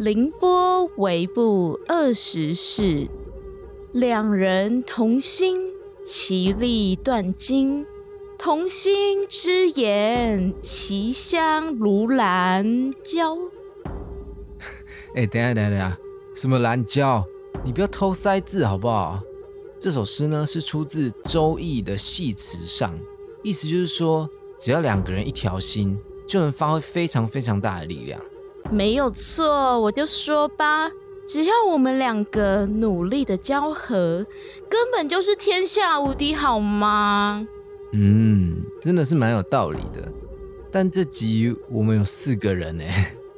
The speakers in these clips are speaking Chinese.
凌波微步二十世，两人同心，其利断金。同心之言，其香如兰椒。哎，等下等下等下，什么兰椒？你不要偷塞字好不好？这首诗呢是出自《周易》的系辞上，意思就是说，只要两个人一条心，就能发挥非常非常大的力量。没有错，我就说吧，只要我们两个努力的交合，根本就是天下无敌，好吗？嗯，真的是蛮有道理的。但这集我们有四个人呢，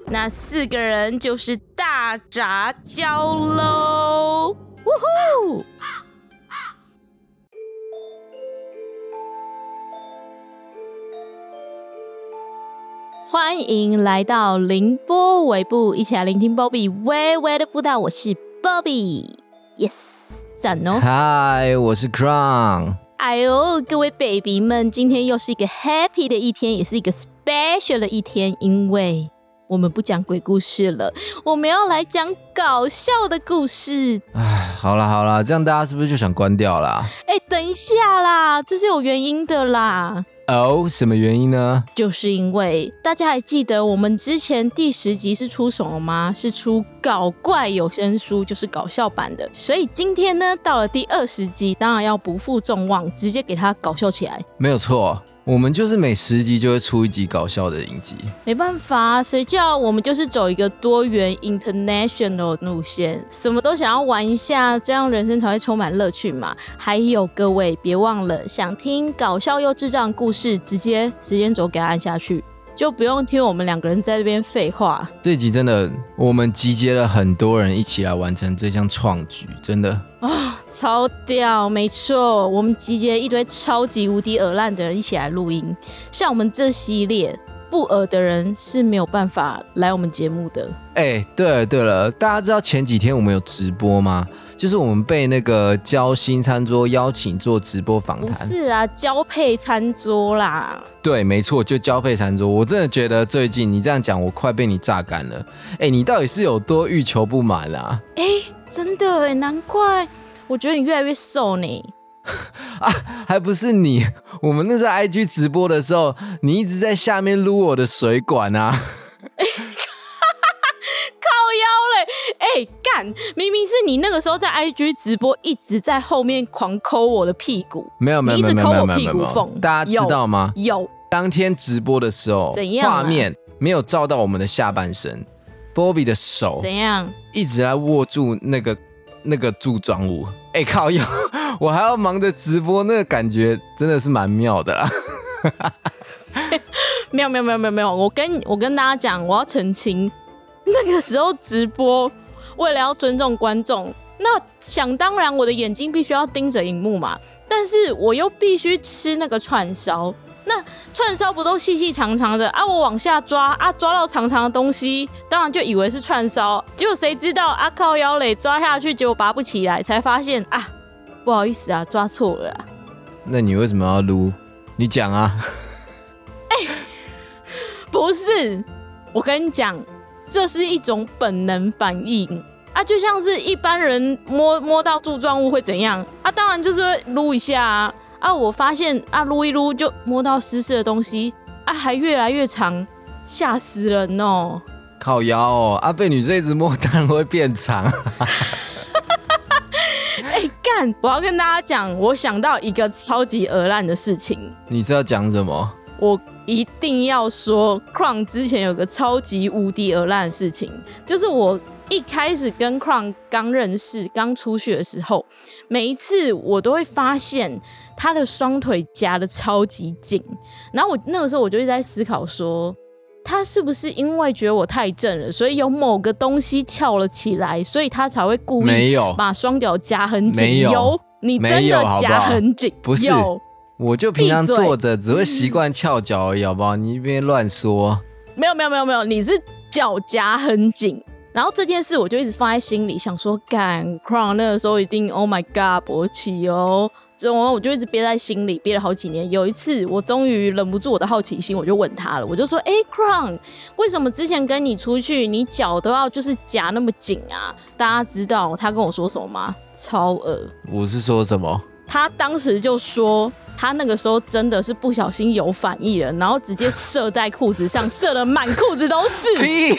那四个人就是大杂交喽！呜呼！欢迎来到凌波尾部，一起来聆听 Bobby 微微的步道。我是 Bobby，Yes，赞哦！嗨，我是 Crown。哎呦，各位 baby 们，今天又是一个 happy 的一天，也是一个 special 的一天，因为我们不讲鬼故事了，我们要来讲搞笑的故事。哎，好了好了，这样大家是不是就想关掉了？哎，等一下啦，这是有原因的啦。哦，什么原因呢？就是因为大家还记得我们之前第十集是出什么吗？是出搞怪有声书，就是搞笑版的。所以今天呢，到了第二十集，当然要不负众望，直接给它搞笑起来。没有错。我们就是每十集就会出一集搞笑的影集，没办法，谁叫我们就是走一个多元 international 路线，什么都想要玩一下，这样人生才会充满乐趣嘛。还有各位，别忘了想听搞笑又智障故事，直接时间轴给它按下去。就不用听我们两个人在这边废话。这集真的，我们集结了很多人一起来完成这项创举，真的啊，超屌！没错，我们集结一堆超级无敌耳烂的人一起来录音。像我们这系列不耳的人是没有办法来我们节目的。哎，对了对了，大家知道前几天我们有直播吗？就是我们被那个交心餐桌邀请做直播访谈，不是啦，交配餐桌啦。对，没错，就交配餐桌。我真的觉得最近你这样讲，我快被你榨干了。哎，你到底是有多欲求不满啊？哎，真的哎，难怪我觉得你越来越瘦呢。啊，还不是你？我们那时候 IG 直播的时候，你一直在下面撸我的水管啊。靠腰嘞哎，干！明明是你那个时候在 IG 直播，一直在后面狂抠我的屁股。没有没有没有没有没有没有。大家知道吗？有。当天直播的时候，怎样？画面没有照到我们的下半身。Bobby 的手怎样？一直在握住那个那个柱状物。哎靠！要我还要忙着直播，那个感觉真的是蛮妙的啦。没有没有没有没有没有。我跟我跟大家讲，我要澄清，那个时候直播。为了要尊重观众，那想当然我的眼睛必须要盯着荧幕嘛。但是我又必须吃那个串烧，那串烧不都细细长长的啊？我往下抓啊，抓到长长的东西，当然就以为是串烧。结果谁知道啊？靠腰嘞，抓下去结果拔不起来，才发现啊，不好意思啊，抓错了。那你为什么要撸？你讲啊。哎，不是，我跟你讲。这是一种本能反应啊，就像是一般人摸摸到柱状物会怎样啊？当然就是撸一下啊！啊，我发现啊，撸一撸就摸到湿湿的东西啊，还越来越长，吓死人哦！靠腰哦，啊，被女生一直摸，当然会变长。我要跟大家讲，我想到一个超级鹅烂的事情。你是要讲什么？我。一定要说，Crown 之前有个超级无敌鹅烂的事情，就是我一开始跟 Crown 刚认识、刚出去的时候，每一次我都会发现他的双腿夹的超级紧，然后我那个时候我就一直在思考说，他是不是因为觉得我太正了，所以有某个东西翘了起来，所以他才会故意把双脚夹很紧？有，你真的夹很紧？不是。我就平常坐着，只会习惯翘脚而已，好不好？你别乱说。没有没有没有没有，你是脚夹很紧，然后这件事我就一直放在心里，想说干 crown 那个时候一定 oh my god 勃起哦，然后我就一直憋在心里，憋了好几年。有一次，我终于忍不住我的好奇心，我就问他了，我就说：“哎，Crown，为什么之前跟你出去，你脚都要就是夹那么紧啊？”大家知道他跟我说什么吗？超恶。我是说什么？他当时就说，他那个时候真的是不小心有反应了，然后直接射在裤子上，射的满裤子都是。屁！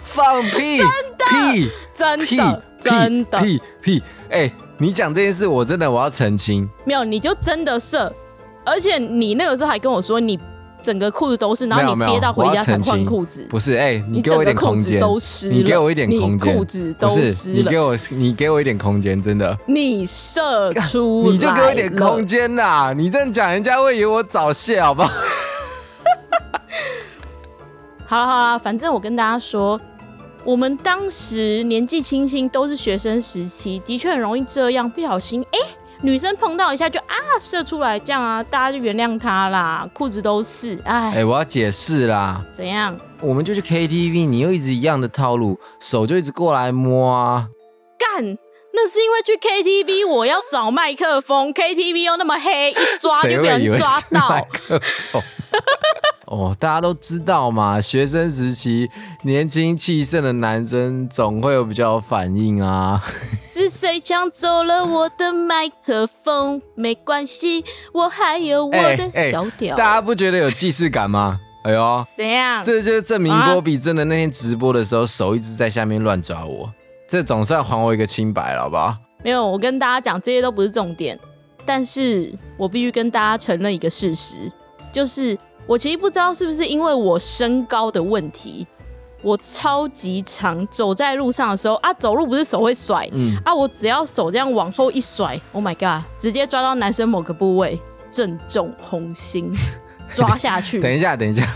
放屁！真的！屁！真的！真的！屁屁！哎，你讲这件事，我真的我要澄清。没有，你就真的射，而且你那个时候还跟我说你。整个裤子都是，然后你憋到回家才换裤子。不是，哎，你给我一点空间，你给我一点空间，裤子都湿了。你给我，你给我一点空间，真的。你射出，你就给我一点空间啦！你这样讲，人家会以为我早泄，好不好？好了好了，反正我跟大家说，我们当时年纪轻轻，都是学生时期，的确很容易这样，不小心哎。女生碰到一下就啊射出来，这样啊，大家就原谅他啦，裤子都是，哎哎，我要解释啦，怎样？我们就去 KTV，你又一直一样的套路，手就一直过来摸啊，干，那是因为去 KTV 我要找麦克风，KTV 又那么黑，一抓就被人抓到。哦，大家都知道嘛，学生时期年轻气盛的男生总会有比较有反应啊。是谁抢走了我的麦克风？没关系，我还有我的小屌。大家不觉得有既视感吗？哎呦，怎样？这就是证明波比真的那天直播的时候手一直在下面乱抓我，这总算还我一个清白了，好不好？没有，我跟大家讲，这些都不是重点，但是我必须跟大家承认一个事实，就是。我其实不知道是不是因为我身高的问题，我超级长，走在路上的时候啊，走路不是手会甩，嗯啊，我只要手这样往后一甩，Oh my god，直接抓到男生某个部位，正中红心，抓下去。等一下，等一下，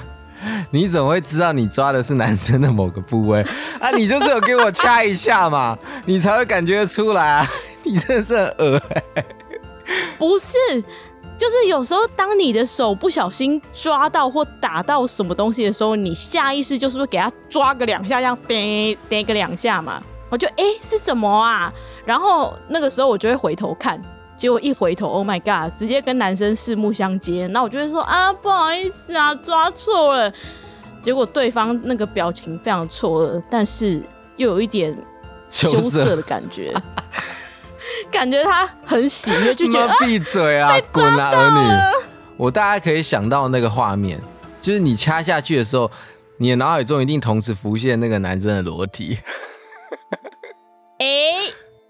你怎么会知道你抓的是男生的某个部位 啊？你就只有给我掐一下嘛，你才会感觉出来啊！你真的是很恶不是。就是有时候，当你的手不小心抓到或打到什么东西的时候，你下意识就是不是给他抓个两下，这样叮叮个两下嘛？我就哎是什么啊？然后那个时候我就会回头看，结果一回头，Oh my god！直接跟男生四目相接，那我就会说啊不好意思啊，抓错了。结果对方那个表情非常错愕，但是又有一点羞涩的感觉。感觉他很喜悦，就觉得闭嘴啊，滚啊，儿女！我大概可以想到那个画面，就是你掐下去的时候，你的脑海中一定同时浮现那个男生的裸体。哎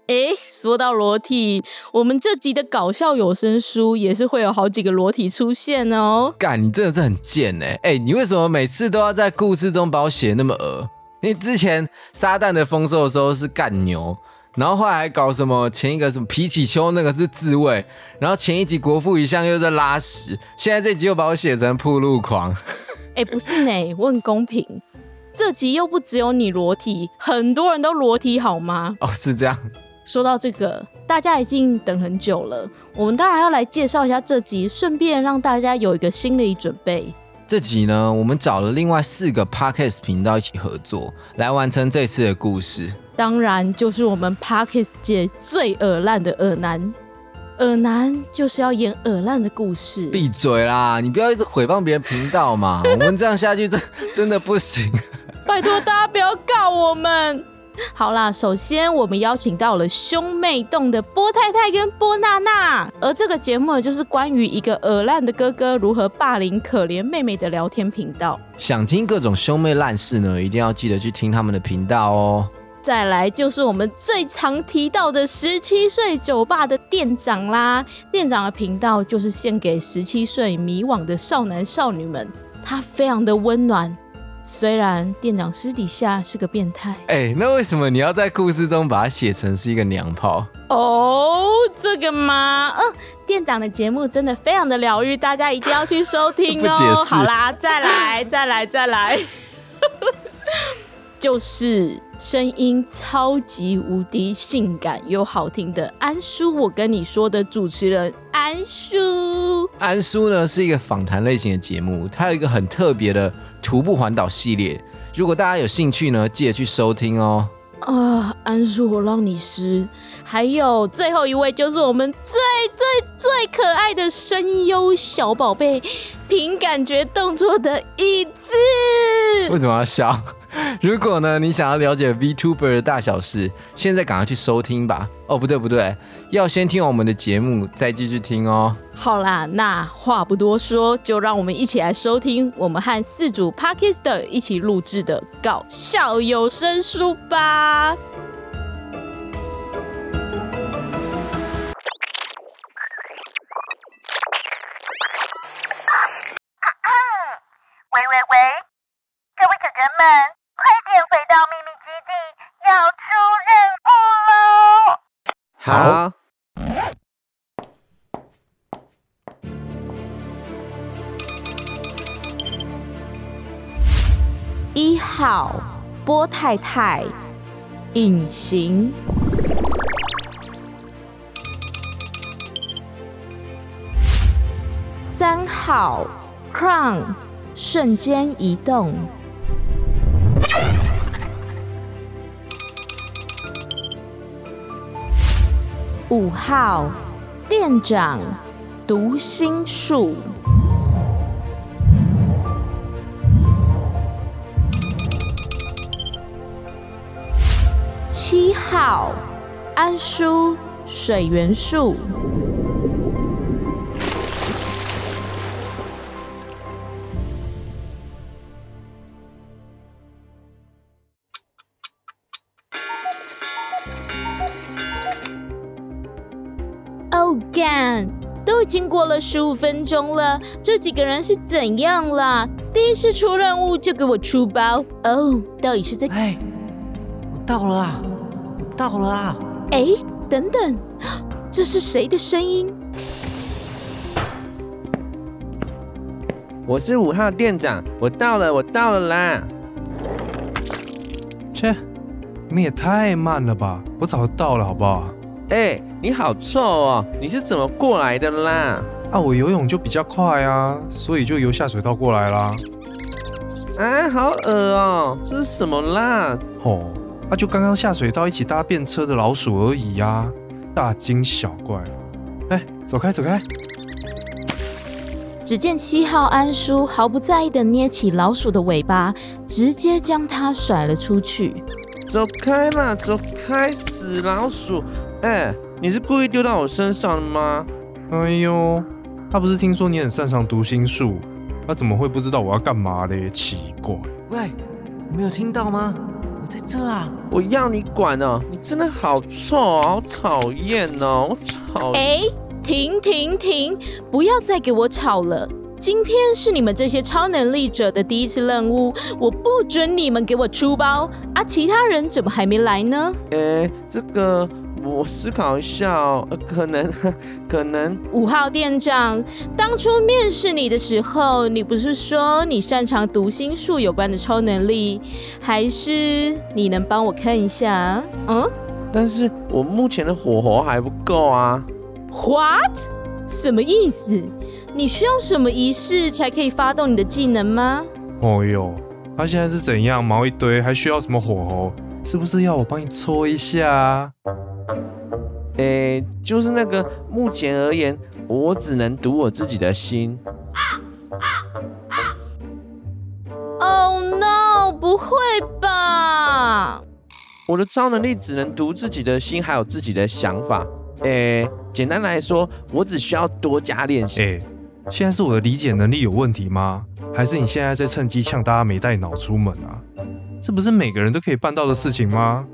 哎，说到裸体，我们这集的搞笑有声书也是会有好几个裸体出现哦。干，你真的是很贱哎！哎，你为什么每次都要在故事中把我写那么恶？你之前撒旦的丰收的时候是干牛。然后后来还搞什么？前一个什么皮起丘那个是自慰，然后前一集国父一向又在拉屎，现在这集又把我写成铺路狂。哎，不是呢，我很公平，这集又不只有你裸体，很多人都裸体好吗？哦，是这样。说到这个，大家已经等很久了，我们当然要来介绍一下这集，顺便让大家有一个心理准备。这集呢，我们找了另外四个 podcast 频道一起合作，来完成这次的故事。当然，就是我们 Parkes 界最耳烂的耳男，耳男就是要演耳烂的故事。闭嘴啦！你不要一直诽谤别人频道嘛，我们这样下去真真的不行。拜托大家不要告我们。好啦，首先我们邀请到了兄妹洞的波太太跟波娜娜，而这个节目就是关于一个耳烂的哥哥如何霸凌可怜妹妹的聊天频道。想听各种兄妹烂事呢，一定要记得去听他们的频道哦。再来就是我们最常提到的十七岁酒吧的店长啦，店长的频道就是献给十七岁迷惘的少男少女们，他非常的温暖。虽然店长私底下是个变态，哎，那为什么你要在故事中把它写成是一个娘炮？哦，这个吗？嗯，店长的节目真的非常的疗愈，大家一定要去收听哦。好啦，再来，再来，再来。就是声音超级无敌性感又好听的安叔，我跟你说的主持人安叔。安叔呢是一个访谈类型的节目，它有一个很特别的徒步环岛系列。如果大家有兴趣呢，记得去收听哦。啊，安叔，我让你失。还有最后一位就是我们最最最可爱的声优小宝贝，凭感觉动作的椅子。为什么要笑？如果呢，你想要了解 VTuber 的大小事，现在赶快去收听吧。哦，不对不对，要先听我们的节目，再继续听哦。好啦，那话不多说，就让我们一起来收听我们和四组 Parkister 一起录制的搞笑有声书吧。好，一号波太太隐形，三号 Crown 瞬间移动，五号店长读心术。七号安叔水元素，十五分钟了，这几个人是怎样啦？第一次出任务就给我出包哦，到底是在哎，我到了啊，我到了啊！哎，等等，这是谁的声音？我是五号店长，我到了，我到了啦！切，你们也太慢了吧！我早就到了，好不好？哎、你好臭哦！你是怎么过来的啦？啊，我游泳就比较快啊，所以就游下水道过来啦。啊，好恶哦！这是什么啦？吼、啊，就刚刚下水道一起搭便车的老鼠而已呀、大惊小怪。哎，走开，走开！只见七号安叔毫不在意的捏起老鼠的尾巴，直接将它甩了出去。走开啦，走开！死老鼠！哎、你是故意丢到我身上的吗？哎呦，他不是听说你很擅长读心术，他怎么会不知道我要干嘛嘞？奇怪。喂，你没有听到吗？我在这啊！我要你管哦！你真的好臭哦，好讨厌哦！我讨哎，停停停！不要再给我吵了！今天是你们这些超能力者的第一次任务，我不准你们给我出包啊！其他人怎么还没来呢？哎、这个我思考一下哦，呃、可能 可能五号店长，当初面试你的时候，你不是说你擅长读心术有关的超能力，还是你能帮我看一下？嗯但是我目前的火候还不够啊。，What？什么意思？你需要什么仪式才可以发动你的技能吗？哦呦，他现在是怎样毛一堆，还需要什么火候？是不是要我帮你搓一下啊？诶，就是那个，目前而言，我只能读我自己的心。Oh no！不会吧？我的超能力只能读自己的心，还有自己的想法。诶，简单来说，我只需要多加练习。诶、现在是我的理解能力有问题吗？还是你现在在趁机呛大家没带脑出门啊？这不是每个人都可以办到的事情吗？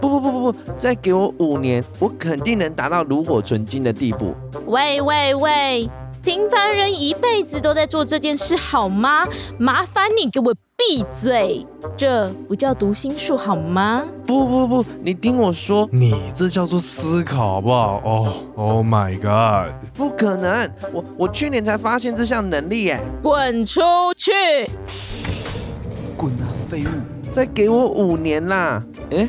不不不不不，再给我五年，我肯定能达到炉火纯青的地步。喂喂喂！平凡人一辈子都在做这件事，好吗？麻烦你给我闭嘴！这不叫读心术好吗？不不不，你听我说，你这叫做思考，好不好？哦、oh, my god！不可能！我我去年才发现这项能力，耶，滚出去！滚啊，废物！再给我五年啦！哎，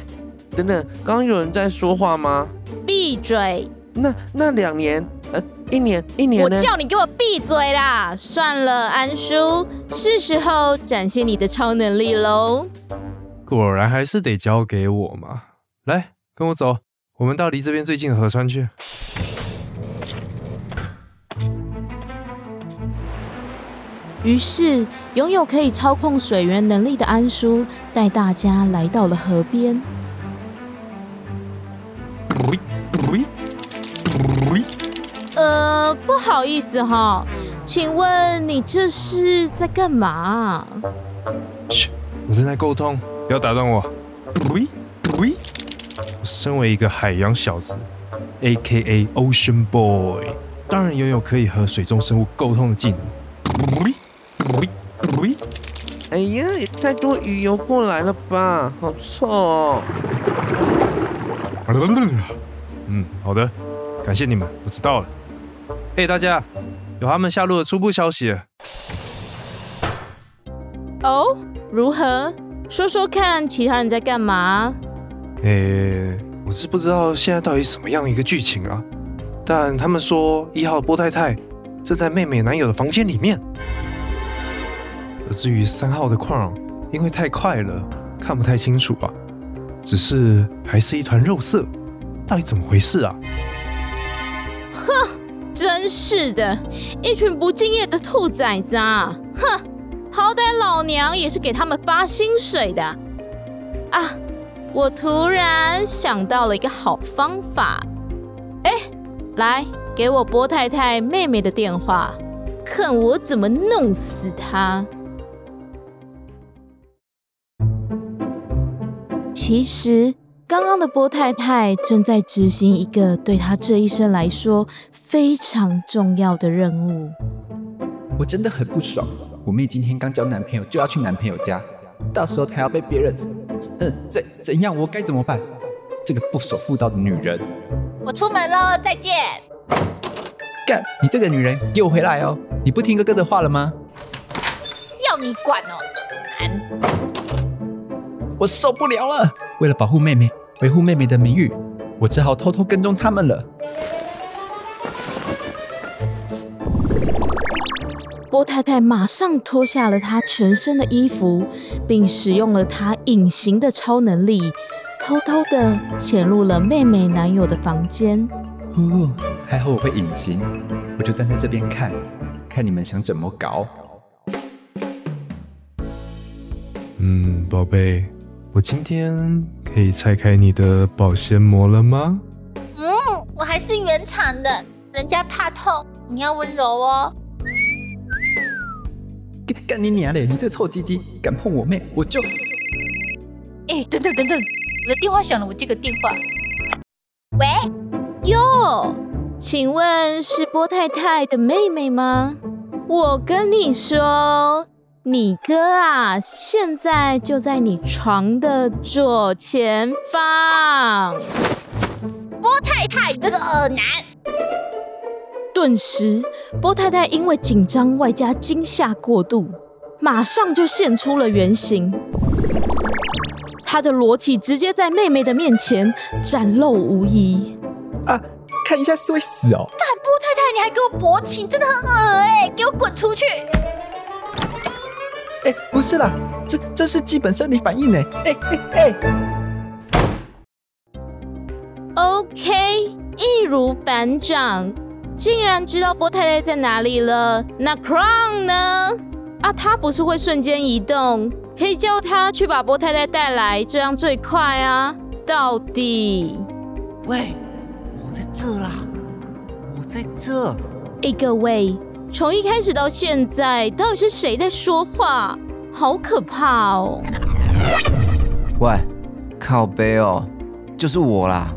等等，刚刚有人在说话吗？闭嘴！那那两年，呃，一年一年我？叫你给我闭嘴啦！算了，安叔，是时候展现你的超能力喽。果然还是得交给我嘛。来，跟我走，我们到离这边最近的河川去。于是，拥有可以操控水源能力的安叔带大家来到了河边。呃，不好意思哈，请问你这是在干嘛？嘘，我正在沟通，不要打断我。我身为一个海洋小子，A.K.A. Ocean Boy，当然拥有可以和水中生物沟通的技能。哎呀，也太多鱼游过来了吧，好臭哦！嗯，好的，感谢你们，我知道了。哎，大家，有他们下落的初步消息了。哦，如何？说说看，其他人在干嘛？诶，我是不知道现在到底什么样一个剧情啊，但他们说一号波太太正在妹妹男友的房间里面，而至于三号的矿，因为太快了，看不太清楚啊，只是还是一团肉色，到底怎么回事啊？哼，真是的，一群不敬业的兔崽子啊！哼，好歹老娘也是给他们发薪水的啊！我突然想到了一个好方法，哎，来，给我波太太妹妹的电话，看我怎么弄死她。其实，刚刚的波太太正在执行一个对她这一生来说非常重要的任务。我真的很不爽，我妹今天刚交男朋友就要去男朋友家，到时候她要被别人……嗯，怎怎样？我该怎么办？这个不守妇道的女人！我出门喽，再见。干！你这个女人，给我回来哦！你不听哥哥的话了吗？要你管哦，男！我受不了了！为了保护妹妹，维护妹妹的名誉，我只好偷偷跟踪他们了。波太太马上脱下了她全身的衣服，并使用了她隐形的超能力，偷偷的潜入了妹妹男友的房间。呼，还好我会隐形，我就站在这边看，看你们想怎么搞。嗯，宝贝，我今天可以拆开你的保鲜膜了吗？嗯，我还是原厂的，人家怕痛，你要温柔哦。干你娘嘞！你这臭鸡鸡，敢碰我妹，我就……哎，等等等等，我的电话响了，我接个电话。喂，哟，请问是波太太的妹妹吗？我跟你说，你哥啊，现在就在你床的左前方。波太太，这个恶男！顿时，波太太因为紧张外加惊吓过度，马上就现出了原形。她的裸体直接在妹妹的面前展露无遗。啊！看一下是会死哦！干波太太，你还给我勃起，真的很恶哎！给我滚出去！哎，不是啦，这这是基本生理反应呢。哎哎哎！OK，易如反掌。竟然知道波太太在哪里了？那 Crown 呢？啊，他不是会瞬间移动，可以叫他去把波太太带来，这样最快啊！到底？喂，我在这啦，我在这。哎，各位，从一开始到现在，到底是谁在说话？好可怕哦！喂，靠背哦，就是我啦。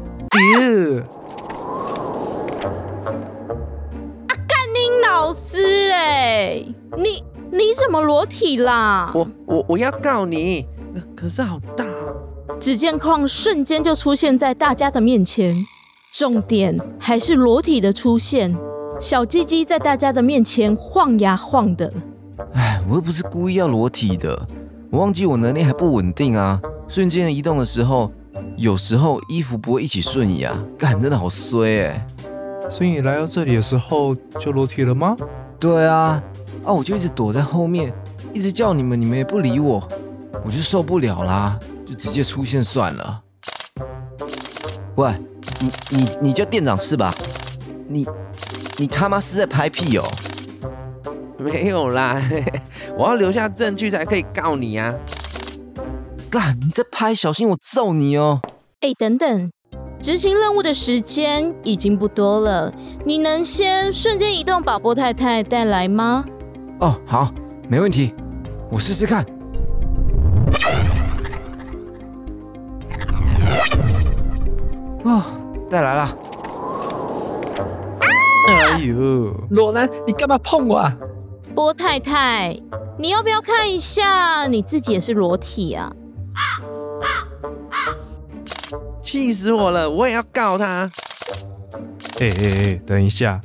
老师嘞，你你怎么裸体啦？我我我要告你，可是好大。只见矿瞬间就出现在大家的面前，重点还是裸体的出现，小鸡鸡在大家的面前晃呀晃的。哎，我又不是故意要裸体的，我忘记我能力还不稳定啊，瞬间移动的时候，有时候衣服不会一起瞬移啊，干真的好衰哎。所以你来到这里的时候就裸体了吗？对啊，啊我就一直躲在后面，一直叫你们，你们也不理我，我就受不了啦，就直接出现算了。喂，你你你叫店长是吧？你你他妈是在拍屁哦！没有啦，嘿 嘿我要留下证据才可以告你啊！干，你在拍，小心我揍你哦！哎，等等，执行任务的时间已经不多了，你能先瞬间移动把波太太带来吗？哦，好，没问题，我试试看。哦，带来了。哎呦，裸男，你干嘛碰我啊？波太太，你要不要看一下你自己也是裸体啊？气死我了！我也要告他。哎哎哎，等一下，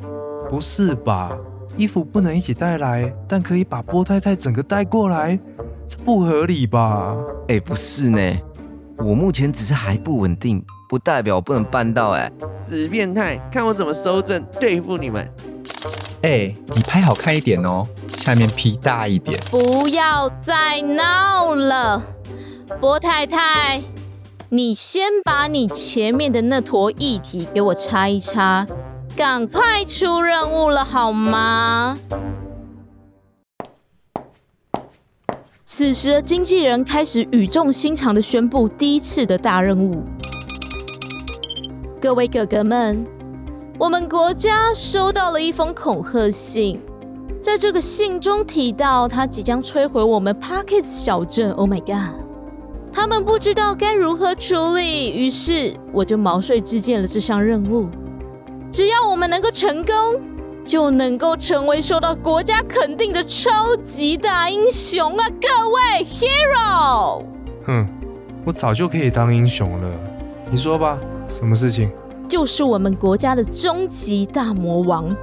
不是吧？衣服不能一起带来，但可以把波太太整个带过来，这不合理吧？哎，不是呢，我目前只是还不稳定，不代表我不能办到。哎，死变态，看我怎么收正对付你们！哎、你拍好看一点哦，下面 P 大一点。不要再闹了，波太太，你先把你前面的那坨液体给我擦一擦，赶快出任务了好吗？此时经纪人开始语重心长的宣布第一次的大任务。各位哥哥们，我们国家收到了一封恐吓信，在这个信中提到，他即将摧毁我们 Pocket 小镇。Oh my god！他们不知道该如何处理，于是我就毛遂自荐了这项任务。只要我们能够成功，就能够成为受到国家肯定的超级大英雄啊！各位 Hero，哼，我早就可以当英雄了。你说吧，什么事情？就是我们国家的终极大魔王，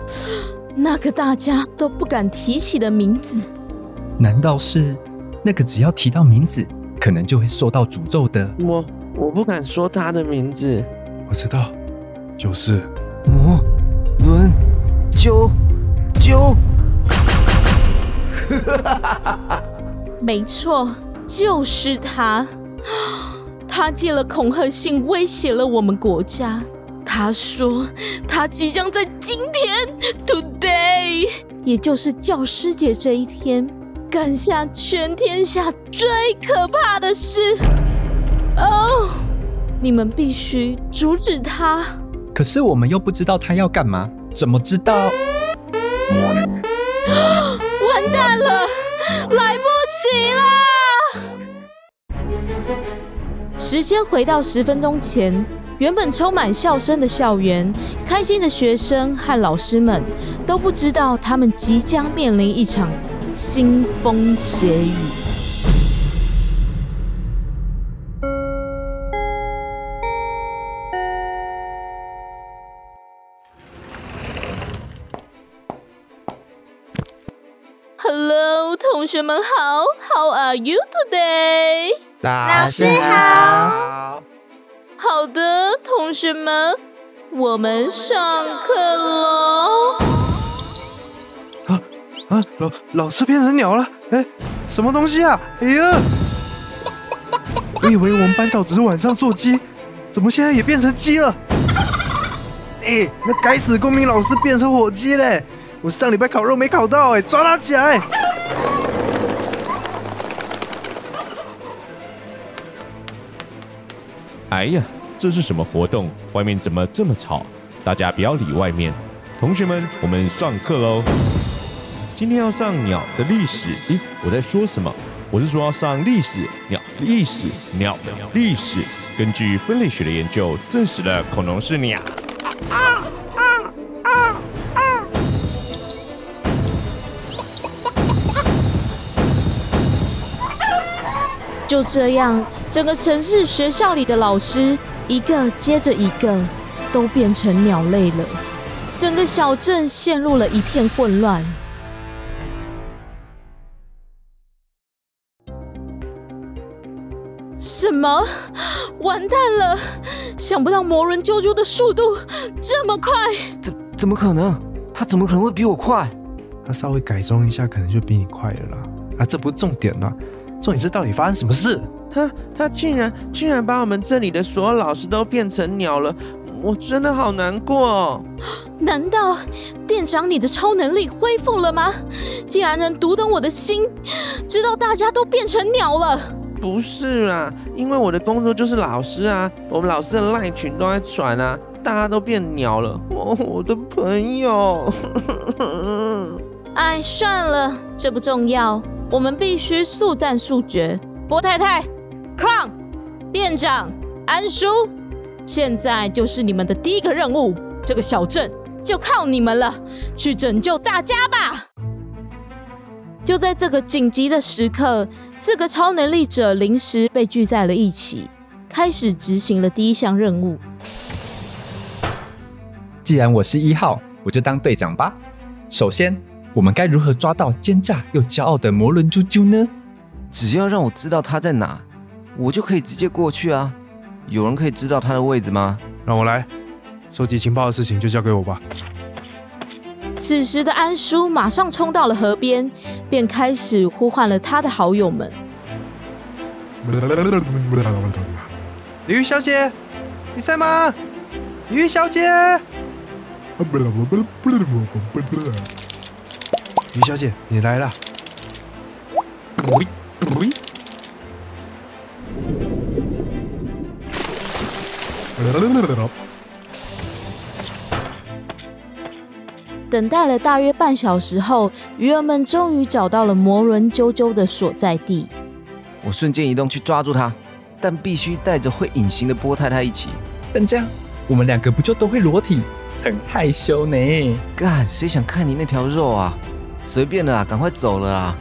那个大家都不敢提起的名字。难道是那个只要提到名字，可能就会受到诅咒的？我我不敢说他的名字。我知道，就是魔轮啾啾，没错，就是他。他借了恐吓信威胁了我们国家。他说他即将在今天 （today），也就是教师节这一天，干下全天下最可怕的事。哦，你们必须阻止他。可是我们又不知道他要干嘛，怎么知道？完蛋了，来不及了！时间回到十分钟前，原本充满笑声的校园，开心的学生和老师们都不知道，他们即将面临一场腥风血雨。学们好，How are you today？老师好。好的，同学们，我们上课喽。啊啊，老老师变成鸟了！哎，什么东西啊？哎呀！我以为我们班导只是晚上做鸡，怎么现在也变成鸡了？哎，那该死的公民老师变成火鸡嘞！我上礼拜烤肉没烤到，哎，抓他起来！哎呀，这是什么活动？外面怎么这么吵？大家不要理外面。同学们，我们上课喽。今天要上鸟的历史。咦，我在说什么？我是说要上历史，鸟历史，鸟的历史。根据分类学的研究，证实了恐龙是鸟。就这样，整个城市学校里的老师一个接着一个都变成鸟类了，整个小镇陷入了一片混乱。什么？完蛋了！想不到魔人啾啾的速度这么快。怎怎么可能？他怎么可能会比我快？他稍微改装一下，可能就比你快了啦。啊，这不是重点啦，重点是到底发生什么事？他他竟然竟然把我们这里的所有老师都变成鸟了，我真的好难过哦。难道店长你的超能力恢复了吗？竟然能读懂我的心，知道大家都变成鸟了。不是啊，因为我的工作就是老师啊，我们老师的赖群都在传啊，大家都变鸟了。哦，我的朋友。哎，算了，这不重要，我们必须速战速决。波太太、Crown 店长、安叔，现在就是你们的第一个任务，这个小镇就靠你们了，去拯救大家吧！就在这个紧急的时刻，四个超能力者临时被聚在了一起，开始执行了第一项任务。既然我是一号，我就当队长吧。首先，我们该如何抓到奸诈又骄傲的摩伦啾啾呢？只要让我知道他在哪，我就可以直接过去啊。有人可以知道他的位置吗？让我来，收集情报的事情就交给我吧。此时的安叔马上冲到了河边，便开始呼唤了他的好友们。李玉小姐，你在吗？李玉小姐，李小姐，你来了。等待了大约半小时后，鱼儿们终于找到了魔轮啾啾的所在地。我瞬间移动去抓住它，但必须带着会隐形的波太太一起。但这样，我们两个不就都会裸体，很害羞呢？干，谁想看你那条肉啊？随便的啦，赶快走了啦！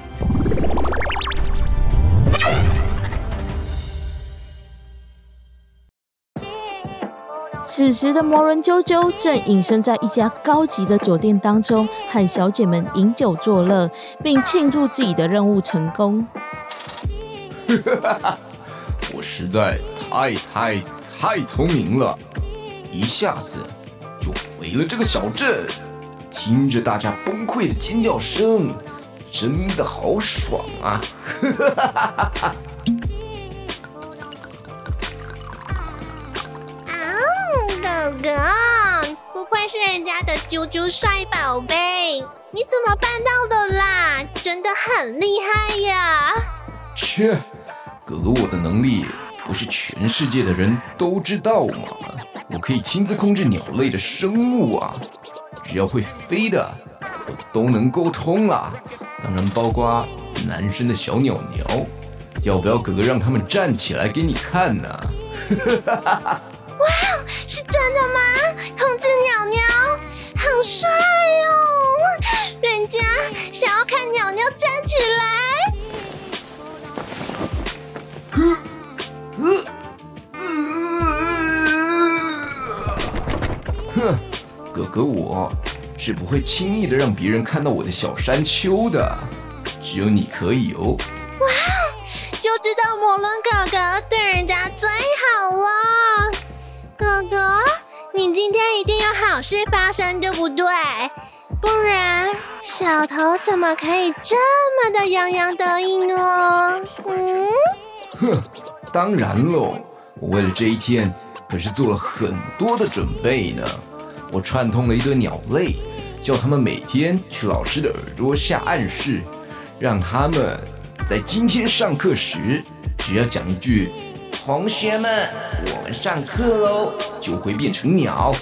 此时的魔人啾啾正隐身在一家高级的酒店当中，和小姐们饮酒作乐，并庆祝自己的任务成功。我实在太太太聪明了，一下子就回了这个小镇。听着大家崩溃的尖叫声，真的好爽啊！啊，狗狗，不愧是人家的啾啾帅宝贝，你怎么办到的啦？真的很厉害呀！切，哥哥，我的能力不是全世界的人都知道吗？我可以亲自控制鸟类的生物啊，只要会飞的，我都能沟通啊。当然包括男生的小鸟鸟，要不要哥哥让他们站起来给你看呢？哇，是真的吗？控制鸟鸟，好帅哦！人家想要看鸟鸟站起来。哥哥我是不会轻易的让别人看到我的小山丘的，只有你可以哦。哇，就知道摩伦哥哥对人家最好了。哥哥，你今天一定有好事发生，对不对？不然小头怎么可以这么的洋洋得意呢？嗯，哼，当然喽，我为了这一天可是做了很多的准备呢。我串通了一对鸟类，叫他们每天去老师的耳朵下暗示，让他们在今天上课时，只要讲一句“同学们，我们上课喽”，就会变成鸟。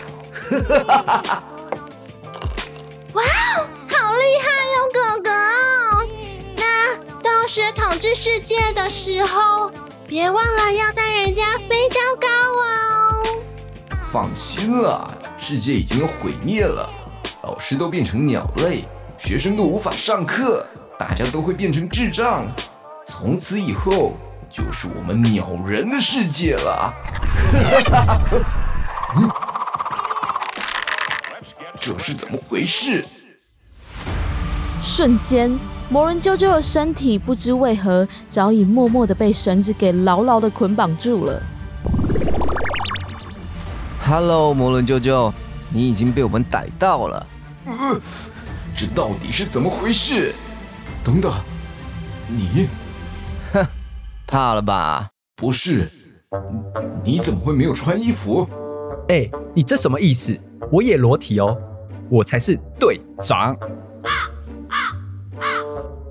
哇哦，好厉害哟，哥哥！那到时统治世界的时候，别忘了要带人家飞高高哦。放心啦，世界已经毁灭了，老师都变成鸟类，学生都无法上课，大家都会变成智障，从此以后就是我们鸟人的世界了。嗯，这是怎么回事？瞬间，魔人啾啾的身体不知为何早已默默的被绳子给牢牢的捆绑住了。Hello，摩伦舅舅，你已经被我们逮到了。呃，这到底是怎么回事？等等，你怕了吧？不是，你你怎么会没有穿衣服？哎，你这什么意思？我也裸体哦，我才是队长。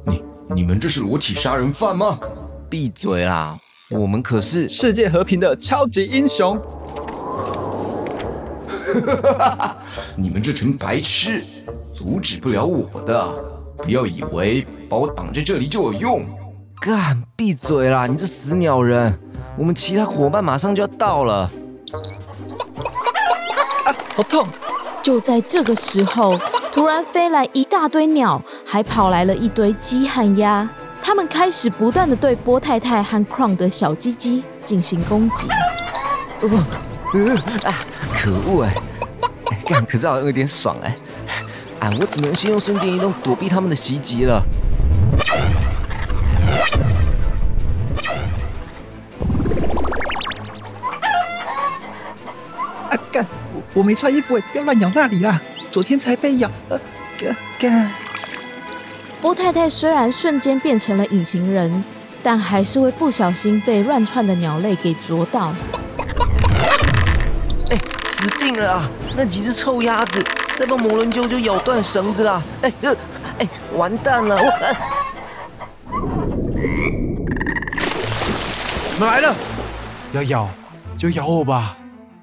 你你们这是裸体杀人犯吗？闭嘴啦！我们可是世界和平的超级英雄。你们这群白痴，阻止不了我的！不要以为把我绑在这里就有用。干，闭嘴啦！你这死鸟人！我们其他伙伴马上就要到了。啊，好痛！就在这个时候，突然飞来一大堆鸟，还跑来了一堆鸡和鸭。他们开始不断的对波太太和 Crown 的小鸡鸡进行攻击。呃呃啊！可恶哎！干，可是好像有点爽哎！啊，我只能先用瞬间移动躲避他们的袭击了。啊干！我我没穿衣服哎，不要乱咬那里啦！昨天才被咬。呃，干干。波太太虽然瞬间变成了隐形人，但还是会不小心被乱窜的鸟类给啄到。哎，死定了啊！那几只臭鸭子再帮魔伦啾就咬断绳子啦！哎呃，哎，完蛋了！我我们来了，要咬就咬我吧！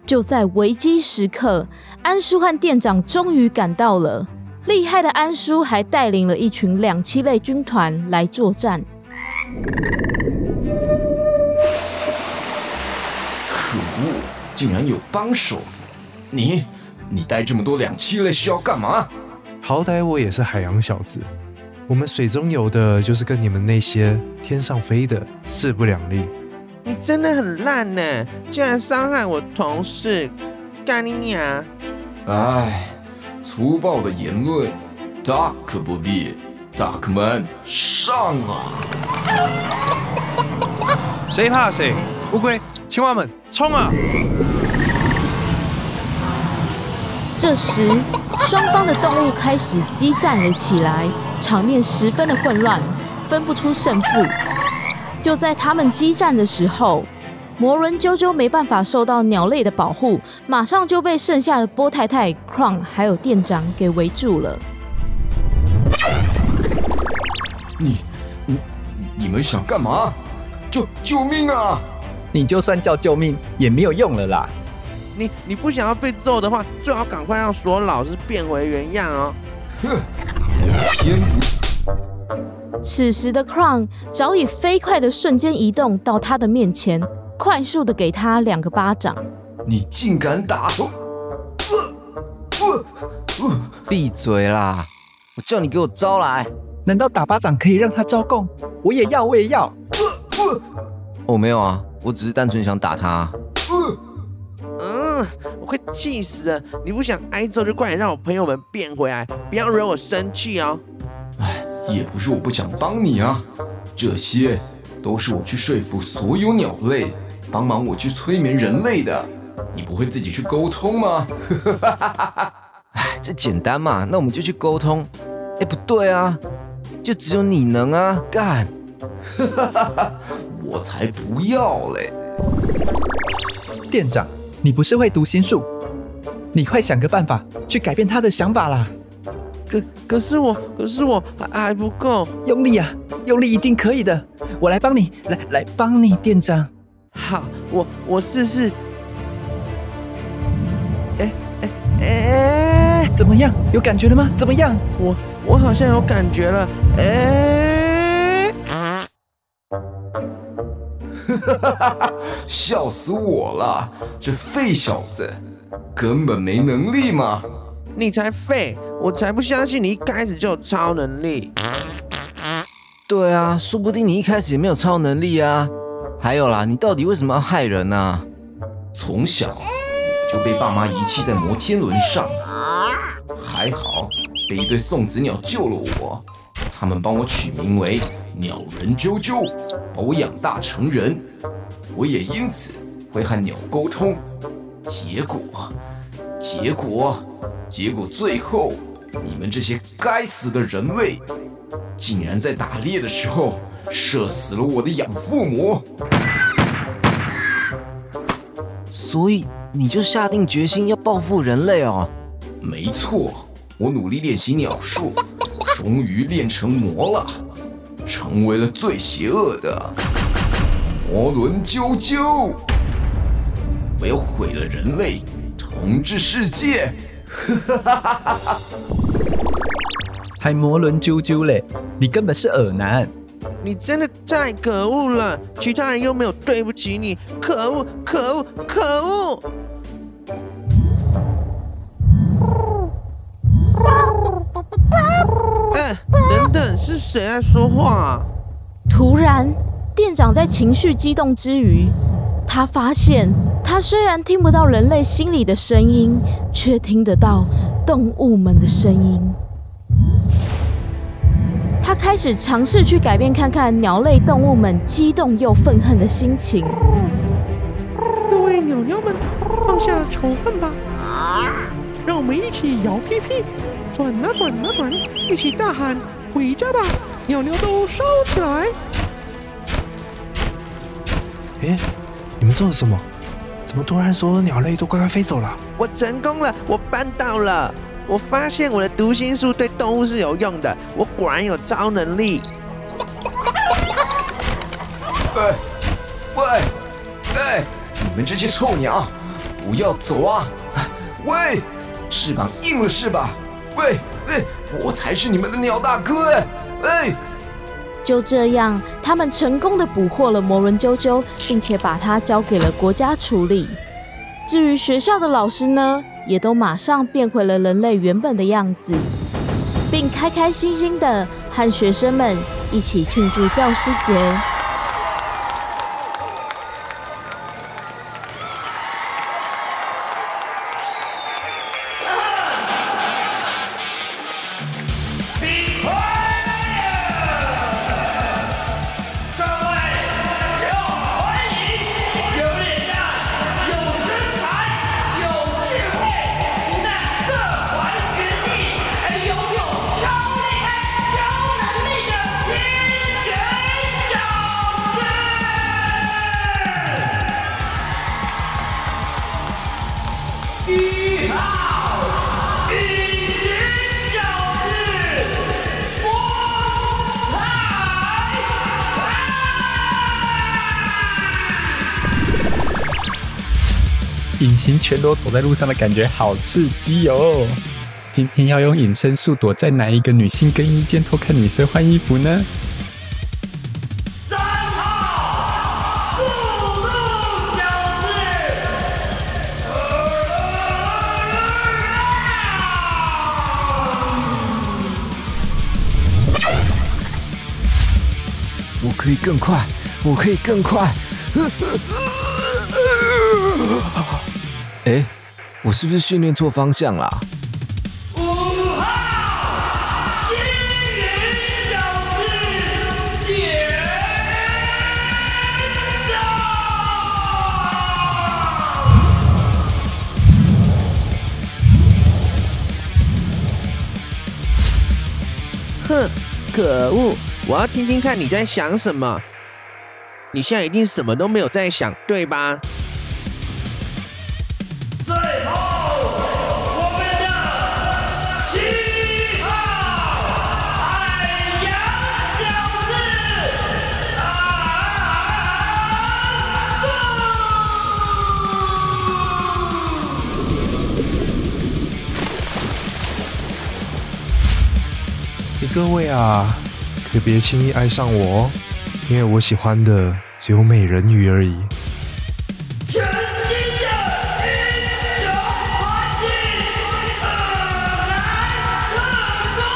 就在危机时刻，安叔和店长终于赶到了。厉害的安叔还带领了一群两栖类军团来作战。可恶，竟然有帮手！你，你带这么多两栖类是要干嘛？好歹我也是海洋小子，我们水中游的，就是跟你们那些天上飞的势不两立。你真的很烂呢，竟然伤害我同事，干你娘！哎。粗暴的言论，大可不必。大哥们，上啊！谁怕谁？乌龟、青蛙们，冲啊！这时，双方的动物开始激战了起来，场面十分的混乱，分不出胜负。就在他们激战的时候，魔伦啾啾没办法受到鸟类的保护，马上就被剩下的波太太、Crown 还有店长给围住了。你、你、你们想干嘛？救救命啊！你就算叫救命也没有用了啦。你你不想要被揍的话，最好赶快让所有老师变回原样哦。哼！天此时的 Crown 早已飞快的瞬间移动到他的面前。快速的给他两个巴掌！你竟敢打！闭嘴啦！我叫你给我招来！难道打巴掌可以让他招供？我也要，我也要！我没有啊，我只是单纯想打他。嗯，我快气死了！你不想挨揍就快点让我朋友们变回来，不要惹我生气哦。哎，也不是我不想帮你啊，这些都是我去说服所有鸟类。帮忙我去催眠人类的，你不会自己去沟通吗？哎，这简单嘛，那我们就去沟通。哎，不对啊，就只有你能啊，干！我才不要嘞！店长，你不是会读心术？你快想个办法去改变他的想法啦！可可是我，可是我还还不够用力啊！用力一定可以的，我来帮你，来来帮你，店长。好，我我试试。哎哎哎，怎么样？有感觉了吗？怎么样？我我好像有感觉了。哎！笑死我了！这废小子根本没能力嘛！你才废！我才不相信你一开始就有超能力。对啊，说不定你一开始也没有超能力啊。还有啦，你到底为什么要害人呢？从小就被爸妈遗弃在摩天轮上，还好被一对送子鸟救了我，他们帮我取名为鸟人啾啾，把我养大成人。我也因此会和鸟沟通。结果，结果，结果，最后你们这些该死的人类，竟然在打猎的时候。射死了我的养父母！所以你就下定决心要报复人类哦？没错，我努力练习鸟术，终于练成魔了，成为了最邪恶的魔轮啾啾。我要毁了人类，统治世界！还魔轮啾啾嘞，你根本是耳男。你真的太可恶了，其他人又没有对不起你，可恶，可恶，可恶！是谁在说话啊？突然，店长在情绪激动之余，他发现他虽然听不到人类心里的声音，却听得到动物们的声音。他开始尝试去改变，看看鸟类动物们激动又愤恨的心情。各位鸟鸟们，放下仇恨吧，让我们一起摇屁屁，转啊转啊转，一起大喊“回家吧”，鸟鸟都烧起来！哎，你们做了什么？怎么突然所有鸟类都乖乖飞走了？我成功了，我办到了！我发现我的读心术对动物是有用的，我果然有超能力。喂喂喂！你们这些臭鸟，不要走啊！喂，翅膀硬了是吧？喂喂，我才是你们的鸟大哥哎！喂！就这样，他们成功的捕获了魔轮啾啾，并且把它交给了国家处理。至于学校的老师呢，也都马上变回了人类原本的样子，并开开心心的和学生们一起庆祝教师节。隐形全裸走在路上的感觉好刺激哦！今天要用隐身术躲在哪一个女性更衣间偷看女生换衣服呢？我可以更快，我可以更快！哎，我是不是训练错方向啦？哼，可恶！我要听听看你在想什么。你现在一定什么都没有在想，对吧？各位啊，可别轻易爱上我哦，因为我喜欢的只有美人鱼而已。全新的英雄团体——二男特工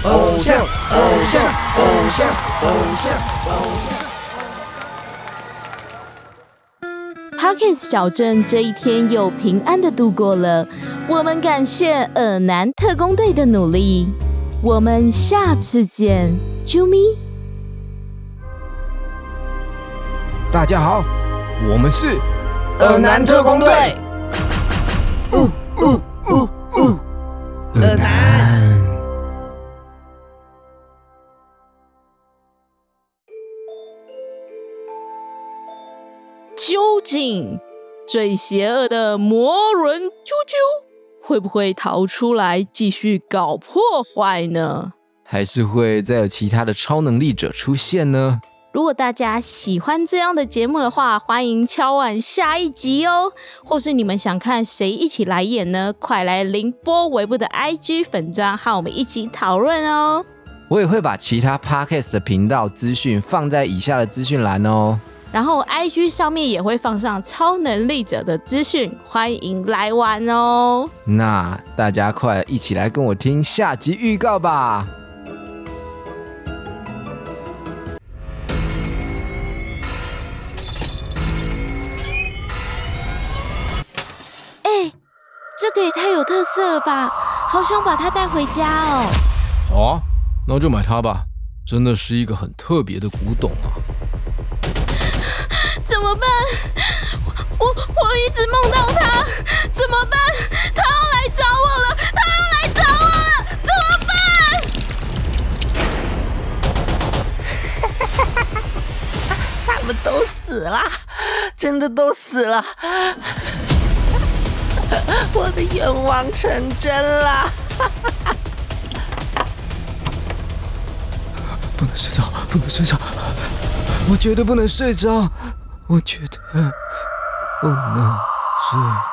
队，偶像，偶像，偶像，偶像，偶像。Parkes 小镇这一天又平安的度过了，我们感谢尔南特工队的努力，我们下次见，啾咪。大家好，我们是尔南特工队。呜呜呜呜，尔南。最邪恶的魔人啾啾会不会逃出来继续搞破坏呢？还是会再有其他的超能力者出现呢？如果大家喜欢这样的节目的话，欢迎敲碗下一集哦。或是你们想看谁一起来演呢？快来凌波微步的 IG 粉砖和我们一起讨论哦。我也会把其他 podcast 的频道资讯放在以下的资讯栏哦。然后 IG 上面也会放上超能力者的资讯，欢迎来玩哦。那大家快一起来跟我听下集预告吧！哎，这个也太有特色了吧！好想把它带回家哦。好啊，那就买它吧，真的是一个很特别的古董啊。怎么办？我我一直梦到他，怎么办？他要来找我了，他要来找我了，怎么办？他们都死了，真的都死了，我的愿望成真了。不能睡着，不能睡着，我绝对不能睡着，我觉得不能睡。